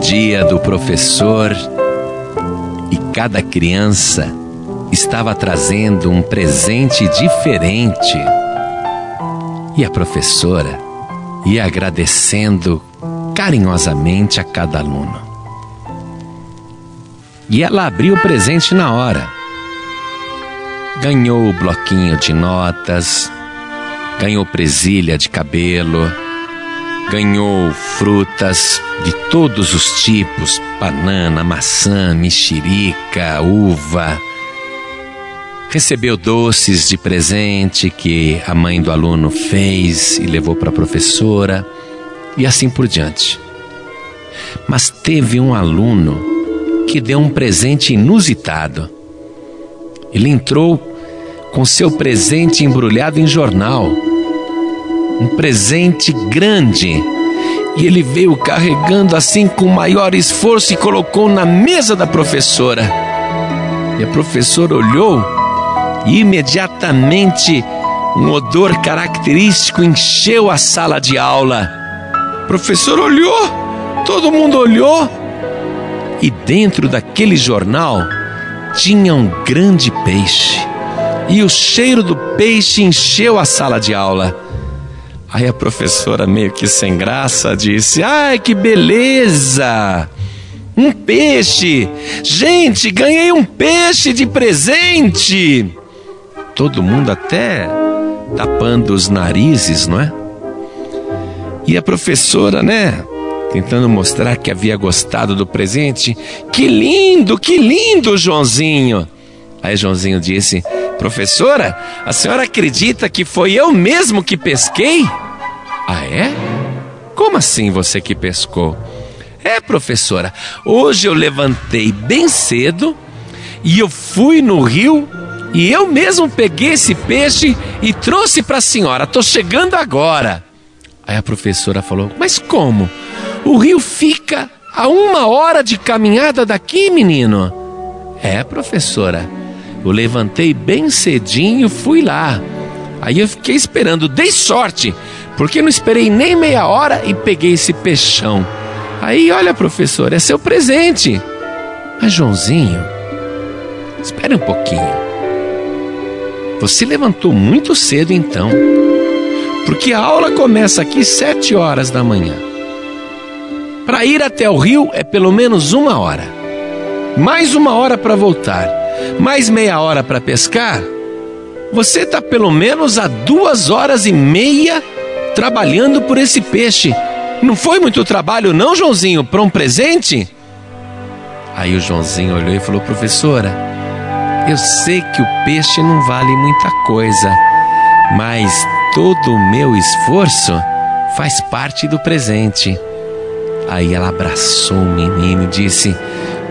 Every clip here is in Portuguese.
dia do professor e cada criança estava trazendo um presente diferente. E a professora ia agradecendo carinhosamente a cada aluno. E ela abriu o presente na hora. Ganhou o bloquinho de notas, ganhou presilha de cabelo, ganhou frutas de todos os tipos: banana, maçã, mexerica, uva. Recebeu doces de presente que a mãe do aluno fez e levou para a professora, e assim por diante. Mas teve um aluno que deu um presente inusitado. Ele entrou com seu presente embrulhado em jornal um presente grande. E ele veio carregando assim com maior esforço e colocou na mesa da professora. E a professora olhou e imediatamente um odor característico encheu a sala de aula. O professor olhou, todo mundo olhou, e dentro daquele jornal tinha um grande peixe. E o cheiro do peixe encheu a sala de aula. Aí a professora, meio que sem graça, disse: Ai, que beleza! Um peixe! Gente, ganhei um peixe de presente! Todo mundo até tapando os narizes, não é? E a professora, né? Tentando mostrar que havia gostado do presente. Que lindo, que lindo, Joãozinho! Aí Joãozinho disse: Professora, a senhora acredita que foi eu mesmo que pesquei? Ah, é? Como assim você que pescou? É, professora, hoje eu levantei bem cedo e eu fui no rio e eu mesmo peguei esse peixe e trouxe para a senhora. Tô chegando agora. Aí a professora falou: Mas como? O rio fica a uma hora de caminhada daqui, menino? É, professora. Eu levantei bem cedinho, fui lá. Aí eu fiquei esperando, dei sorte, porque não esperei nem meia hora e peguei esse peixão. Aí, olha, professor, é seu presente. Mas, Joãozinho, espere um pouquinho. Você levantou muito cedo então, porque a aula começa aqui sete horas da manhã. Para ir até o rio é pelo menos uma hora, mais uma hora para voltar mais meia hora para pescar, você está pelo menos há duas horas e meia trabalhando por esse peixe. Não foi muito trabalho, não, Joãozinho, para um presente? Aí o Joãozinho olhou e falou: Professora, eu sei que o peixe não vale muita coisa, mas todo o meu esforço faz parte do presente. Aí ela abraçou o menino e disse: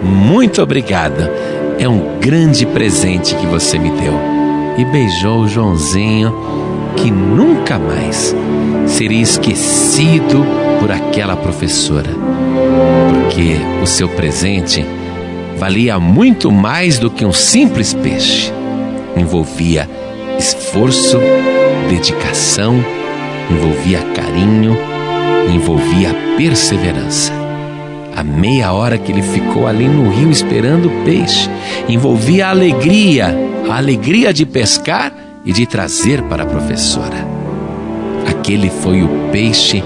Muito obrigada é um grande presente que você me deu. E beijou o Joãozinho, que nunca mais seria esquecido por aquela professora, porque o seu presente valia muito mais do que um simples peixe. Envolvia esforço, dedicação, envolvia carinho, envolvia perseverança. A meia hora que ele ficou ali no rio esperando o peixe envolvia a alegria, a alegria de pescar e de trazer para a professora. Aquele foi o peixe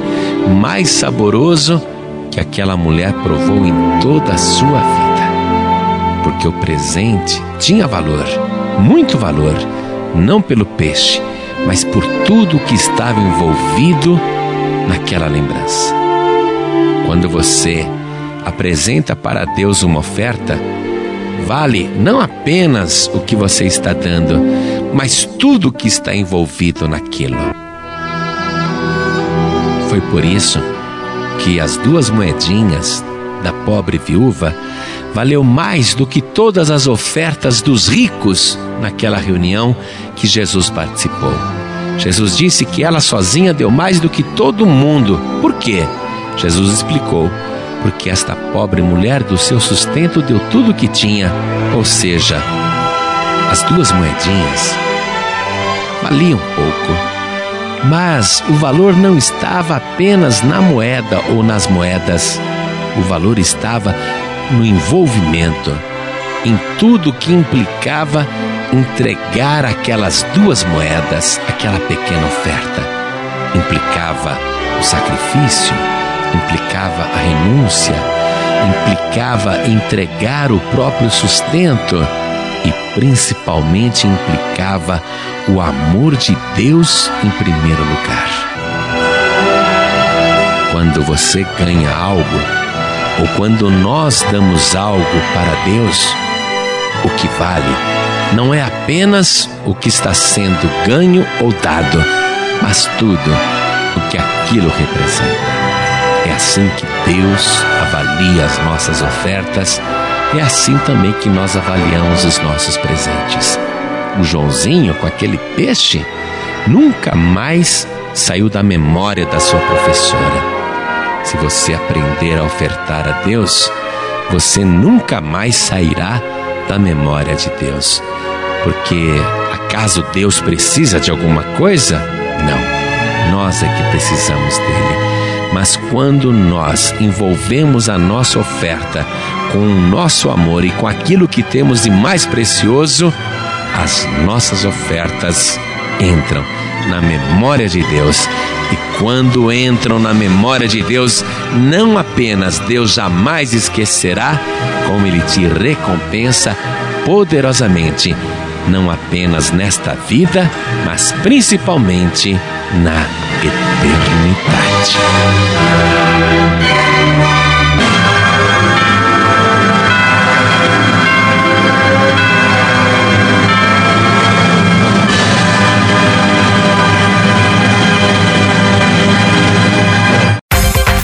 mais saboroso que aquela mulher provou em toda a sua vida. Porque o presente tinha valor, muito valor, não pelo peixe, mas por tudo que estava envolvido naquela lembrança. Quando você apresenta para Deus uma oferta, vale não apenas o que você está dando, mas tudo o que está envolvido naquilo. Foi por isso que as duas moedinhas da pobre viúva valeu mais do que todas as ofertas dos ricos naquela reunião que Jesus participou. Jesus disse que ela sozinha deu mais do que todo mundo. Por quê? Jesus explicou porque esta pobre mulher do seu sustento deu tudo o que tinha, ou seja, as duas moedinhas valiam pouco. Mas o valor não estava apenas na moeda ou nas moedas, O valor estava no envolvimento, em tudo que implicava entregar aquelas duas moedas, aquela pequena oferta. Implicava o sacrifício, implicava a renúncia, implicava entregar o próprio sustento e principalmente implicava o amor de Deus em primeiro lugar. Quando você ganha algo, ou quando nós damos algo para Deus, o que vale não é apenas o que está sendo ganho ou dado, mas tudo o que aquilo representa. É assim que Deus avalia as nossas ofertas, é assim também que nós avaliamos os nossos presentes. O Joãozinho, com aquele peixe, nunca mais saiu da memória da sua professora. Se você aprender a ofertar a Deus, você nunca mais sairá da memória de Deus. Porque acaso Deus precisa de alguma coisa? Não, nós é que precisamos dele. Mas quando nós envolvemos a nossa oferta com o nosso amor e com aquilo que temos de mais precioso, as nossas ofertas entram na memória de Deus. E quando entram na memória de Deus, não apenas Deus jamais esquecerá, como Ele te recompensa poderosamente, não apenas nesta vida, mas principalmente na eternidade.